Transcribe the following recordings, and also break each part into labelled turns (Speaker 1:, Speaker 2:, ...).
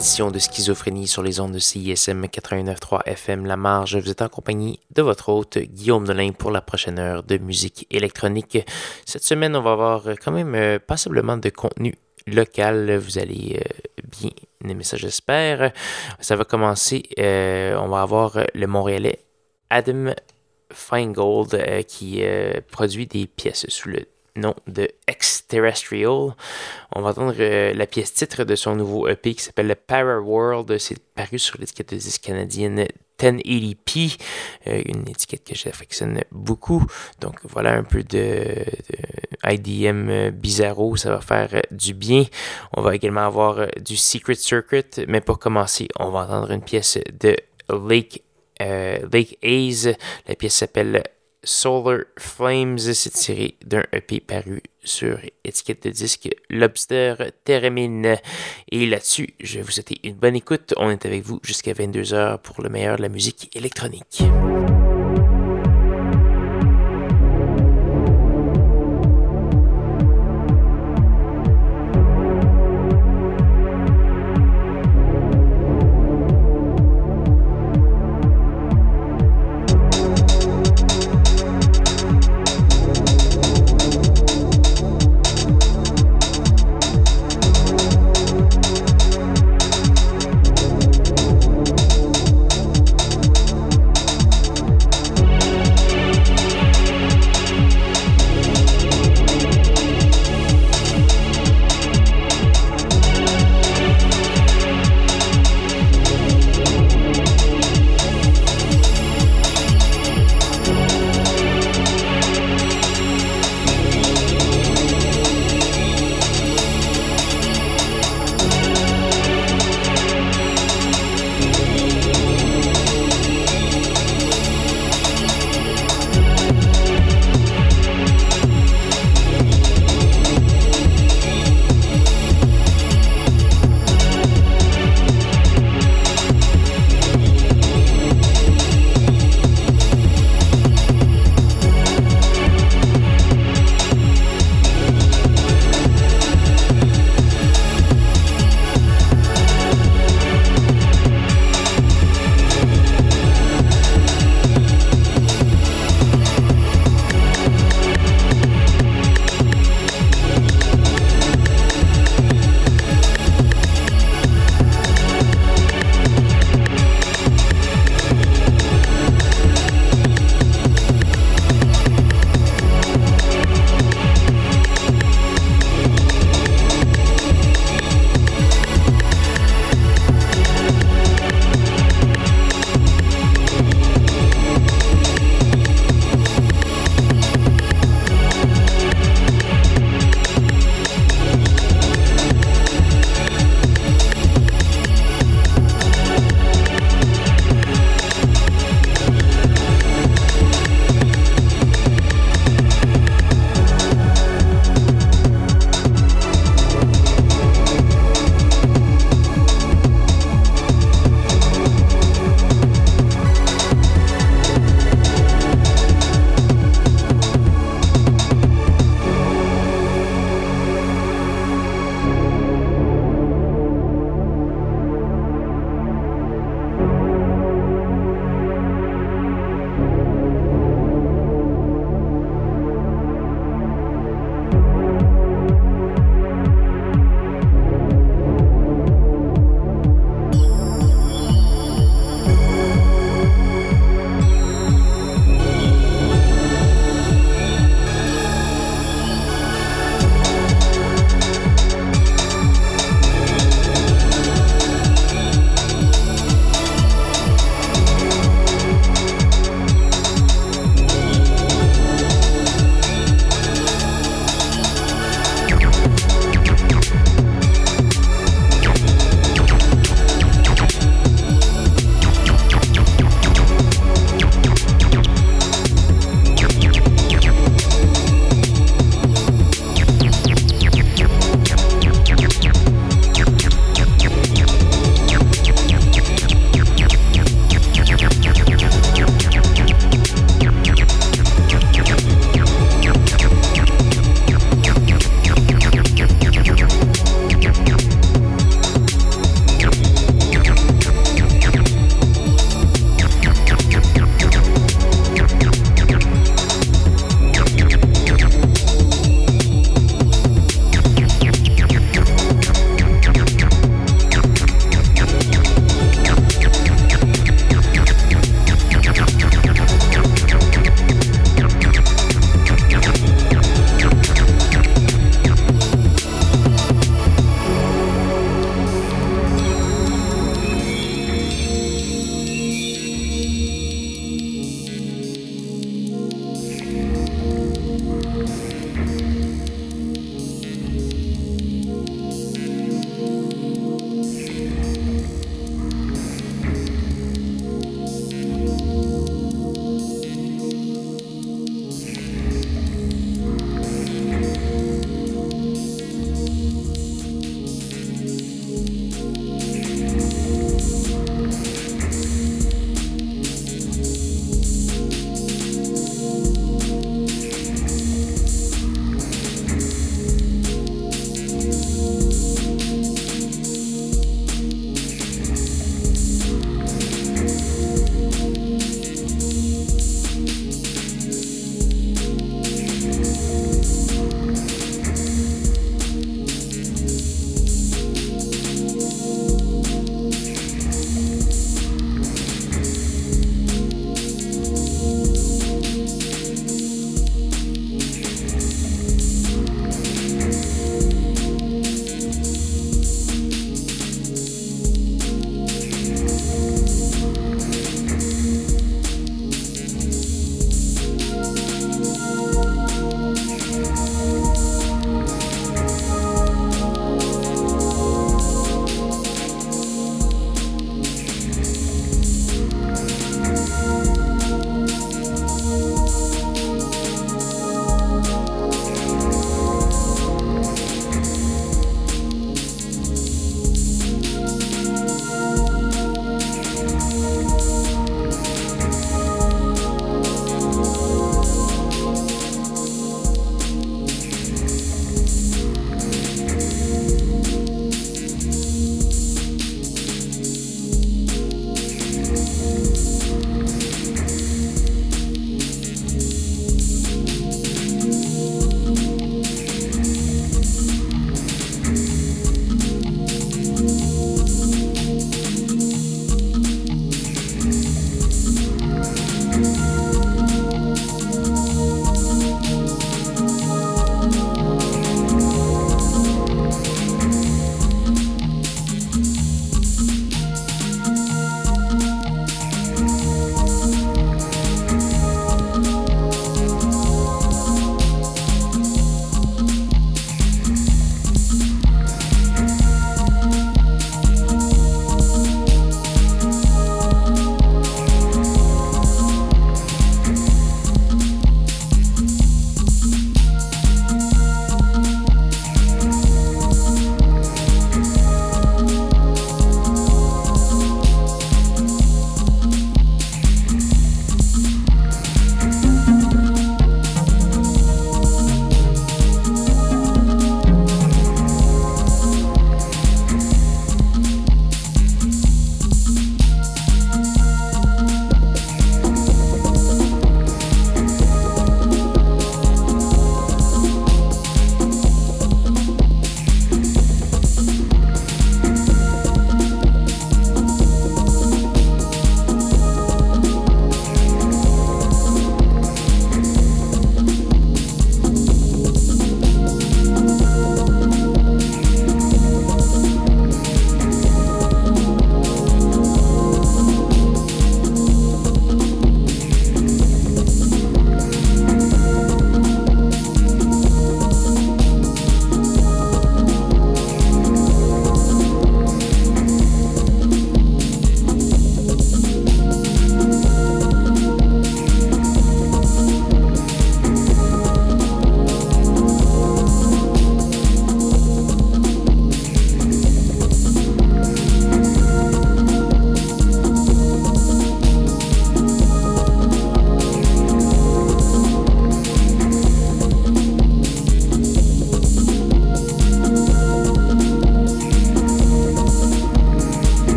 Speaker 1: édition de Schizophrénie sur les ondes de CISM 89.3 FM La Marge. Vous êtes en compagnie de votre hôte Guillaume Nolin pour la prochaine heure de musique électronique. Cette semaine, on va avoir quand même euh, passablement de contenu local. Vous allez euh, bien aimer ça, j'espère. Ça va commencer. Euh, on va avoir le Montréalais Adam Feingold qui produit des pièces sous le nom de Exterrestrial. On va entendre euh, la pièce titre de son nouveau EP qui s'appelle le Para World. C'est paru sur l'étiquette de disque canadienne 1080p, euh, une étiquette que j'affectionne beaucoup. Donc voilà un peu de, IDM euh, bizarro, ça va faire du bien. On va également avoir du Secret Circuit, mais pour commencer, on va entendre une pièce de Lake, Lake Haze. La pièce s'appelle Solar Flames, c'est tiré d'un EP paru sur étiquette de disque Lobster Terramine. Et là-dessus, je vais vous souhaiter une bonne écoute. On est avec vous jusqu'à 22h pour le meilleur de la musique électronique.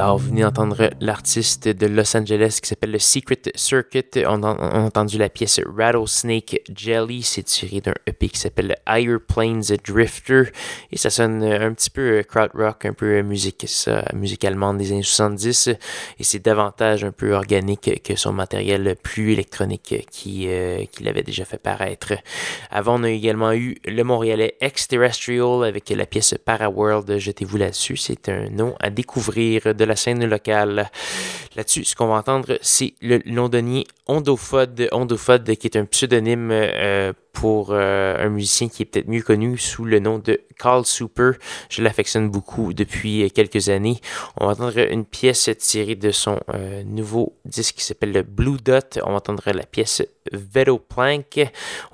Speaker 1: Alors, vous venez d'entendre l'artiste de Los Angeles qui s'appelle le Secret Circuit. On a, entendu la pièce Rattlesnake Jelly. C'est tiré d'un EP qui s'appelle Higher Planes Drifter. Et ça sonne un petit peu crowd rock, un peu musique, ça, musique allemande des années 70. Et c'est davantage un peu organique que son matériel plus électronique qu'il euh, avait déjà fait paraître. Avant, on a également eu le Montréalais Exterrestrial avec la pièce Paraworld. Jetez-vous là-dessus. C'est un nom à découvrir de scène locale. Là-dessus, ce qu'on va entendre, c'est le londonien Ondofod, Ondofod qui est un pseudonyme euh, pour euh, un musicien qui est peut-être mieux connu sous le nom de Carl Super. Je l'affectionne beaucoup depuis quelques années. On va entendre une pièce tirée de son euh, nouveau disque qui s'appelle le Blue Dot. On va entendre la pièce Veto Plank.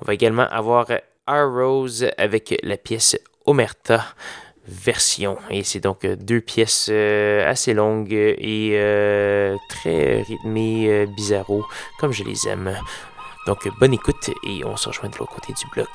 Speaker 1: On va également avoir R Rose avec la pièce Omerta version. Et c'est donc euh, deux pièces euh, assez longues et euh, très rythmées, bizarro, comme je les aime. Donc bonne écoute et on se rejoint de l'autre côté du bloc.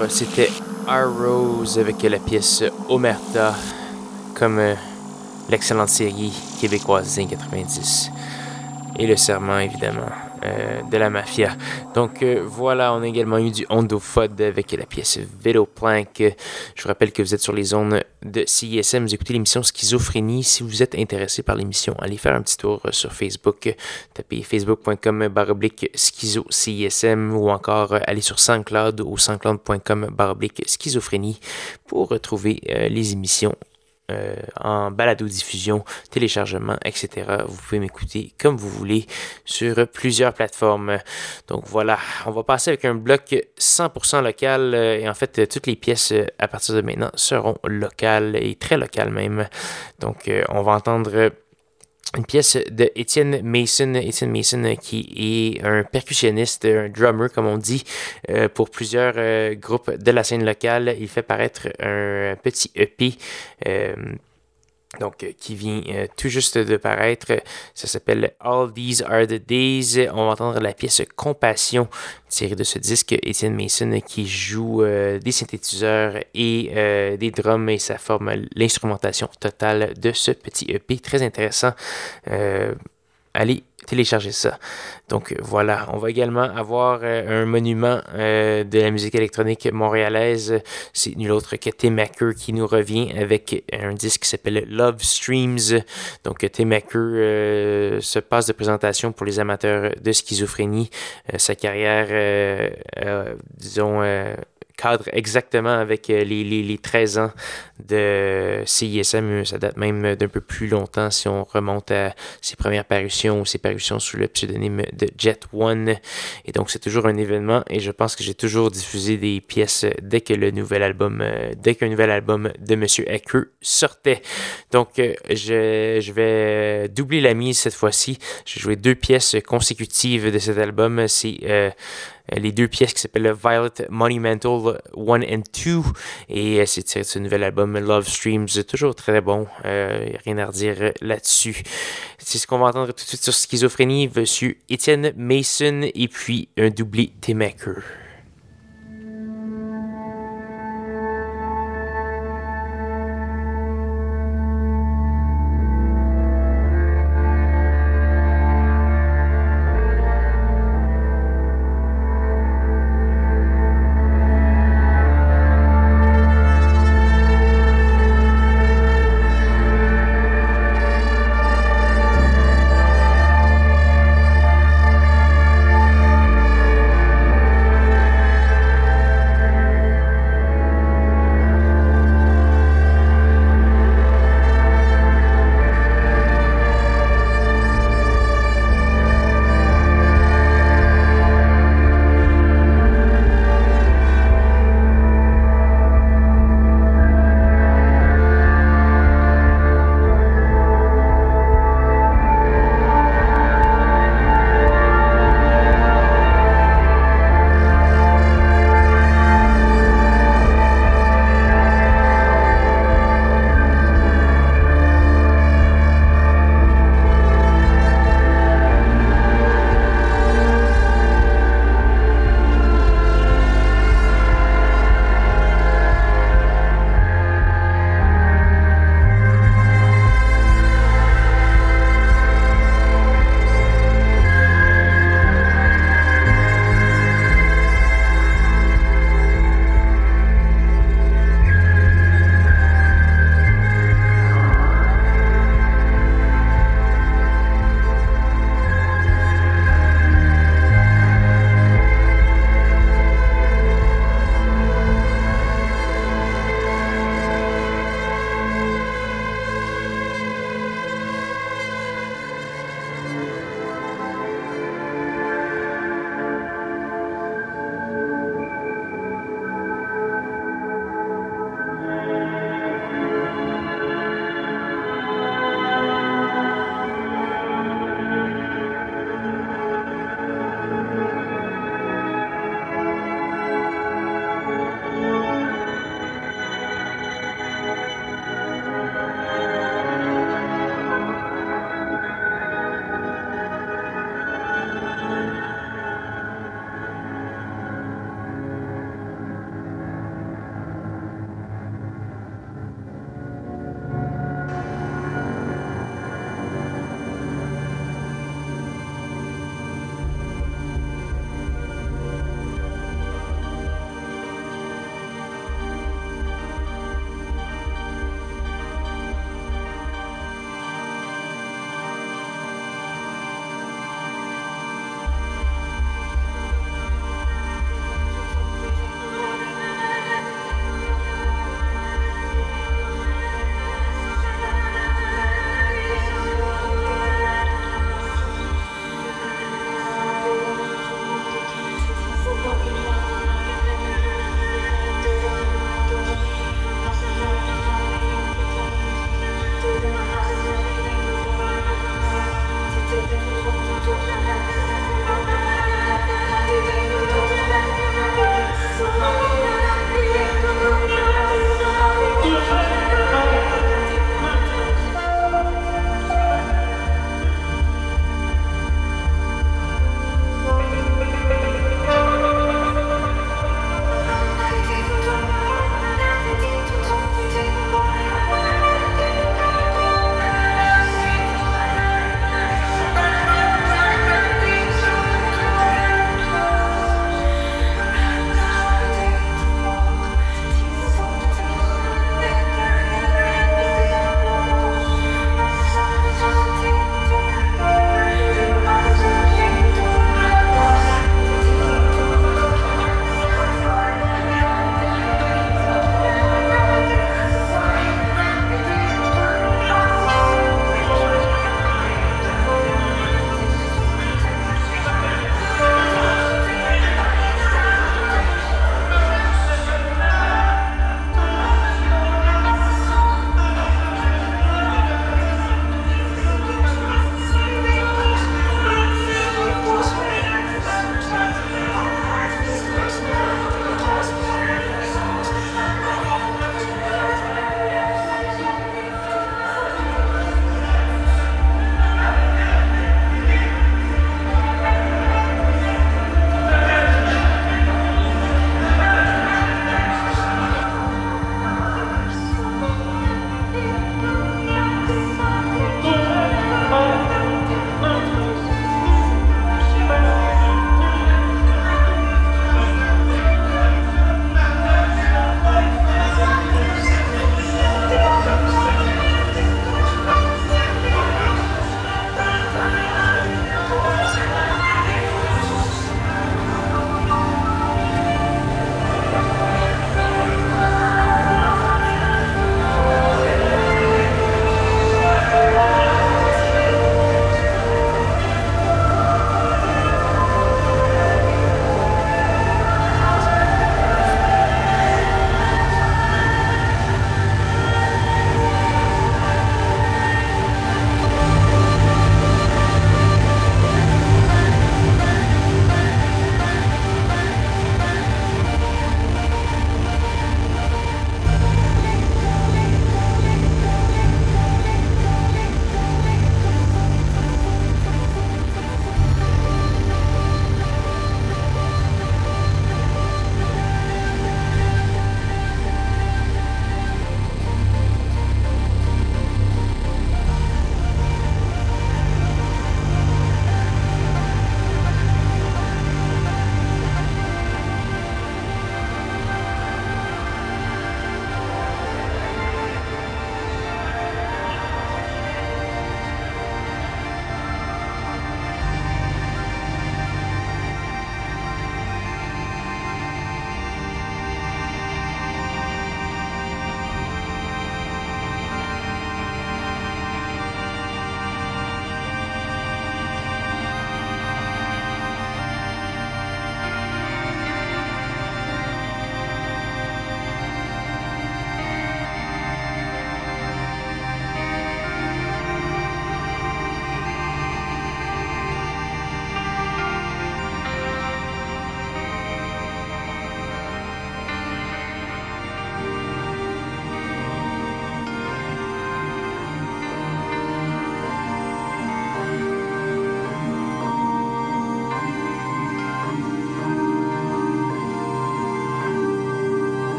Speaker 1: Euh, c'était Rose avec la pièce Omerta, comme euh, l'excellente série québécoise des années 90. Et le serment, évidemment. Euh, de la mafia. Donc voilà, on a également eu du Hondo Fod avec la pièce Vélo Plank. Je vous rappelle que vous êtes sur les zones CISM, vous écoutez l'émission Schizophrénie. Si vous êtes intéressé par l'émission, allez faire un petit tour euh, sur Facebook, tapez facebook.com baroblique schizo CISM ou encore allez sur SoundCloud ou soundcloud.com baroblique schizophrénie pour retrouver les émissions euh, en balado-diffusion, téléchargement, etc. Vous pouvez m'écouter comme vous voulez sur plusieurs plateformes. Donc voilà, on va passer avec un bloc 100% local euh, et en fait toutes les pièces euh, à partir de maintenant seront locales et très locales même. Donc on va entendre une pièce de Étienne Mason. Étienne Mason euh, qui est un percussionniste, un drummer comme on dit, euh, pour plusieurs euh, groupes de la scène locale. Il fait paraître un petit EP donc euh, qui vient euh, tout juste de paraître. Ça s'appelle All These Are the Days. On va entendre la pièce Compassion tirée de ce disque. Étienne Mason qui joue euh, des synthétiseurs et des drums et ça forme l'instrumentation totale de ce petit EP très intéressant. allez télécharger ça. Donc euh, voilà, on va également avoir euh, un monument euh, de la musique électronique montréalaise. C'est nul autre que Tim Macker qui nous revient avec un disque qui s'appelle Love Streams. Donc Tim Macker se passe de présentation pour les amateurs de schizophrénie. sa carrière, disons, cadre exactement avec les, les, les, 13 ans de CISM. Ça date même d'un peu plus longtemps si on remonte à ses premières parutions ou ses parutions sous le pseudonyme de Jet One. Et donc, c'est toujours un événement et je pense que j'ai toujours diffusé des pièces dès que le nouvel album, euh, dès qu'un nouvel album de Monsieur Hacker sortait. Donc, euh, je, je vais doubler la mise cette fois-ci. J'ai joué deux pièces consécutives de cet album. C'est euh, les deux pièces qui s'appellent Violet Monumental 1 and 2 et c'est tiré de ce nouvel album Love Streams, toujours très bon. Euh, rien à redire là-dessus. C'est ce qu'on va entendre tout de suite sur Schizophrénie, Monsieur Étienne Mason et puis un doublé T-Maker.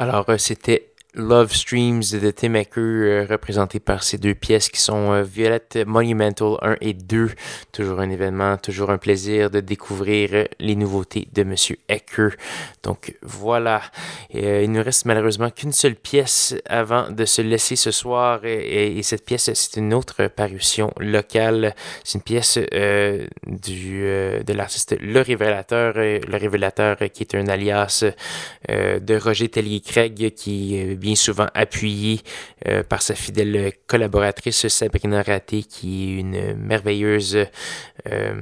Speaker 1: Alors, c'était Love Streams de Tim Acker, euh, représenté par ces deux pièces qui sont euh, Violette Monumental 1 et 2. Toujours un événement, toujours un plaisir de découvrir les nouveautés de Monsieur Acker. Donc voilà, euh, il ne reste malheureusement qu'une seule pièce avant de se laisser ce soir. Et, cette pièce, c'est une autre parution locale. C'est une pièce du, de l'artiste Le Révélateur. Le Révélateur qui est un alias de Roger Tellier-Craig qui bien souvent appuyé euh, par sa fidèle collaboratrice Sabrina Raté, qui est une merveilleuse euh,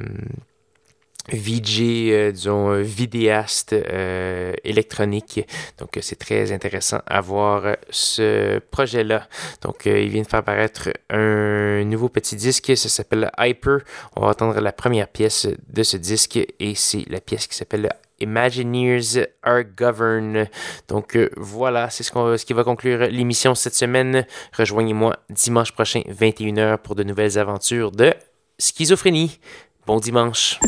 Speaker 1: VJ, euh, disons, vidéaste électronique. Donc, c'est très intéressant à voir ce projet-là. Donc, il vient de faire apparaître un nouveau petit disque. Ça s'appelle Hyper. On va entendre la première pièce de ce disque et c'est la pièce qui s'appelle Imagineers are governed. Donc euh, voilà, c'est ce, ce, qui va conclure l'émission cette semaine. Rejoignez-moi dimanche prochain, 21h, pour de nouvelles aventures de schizophrénie. Bon dimanche.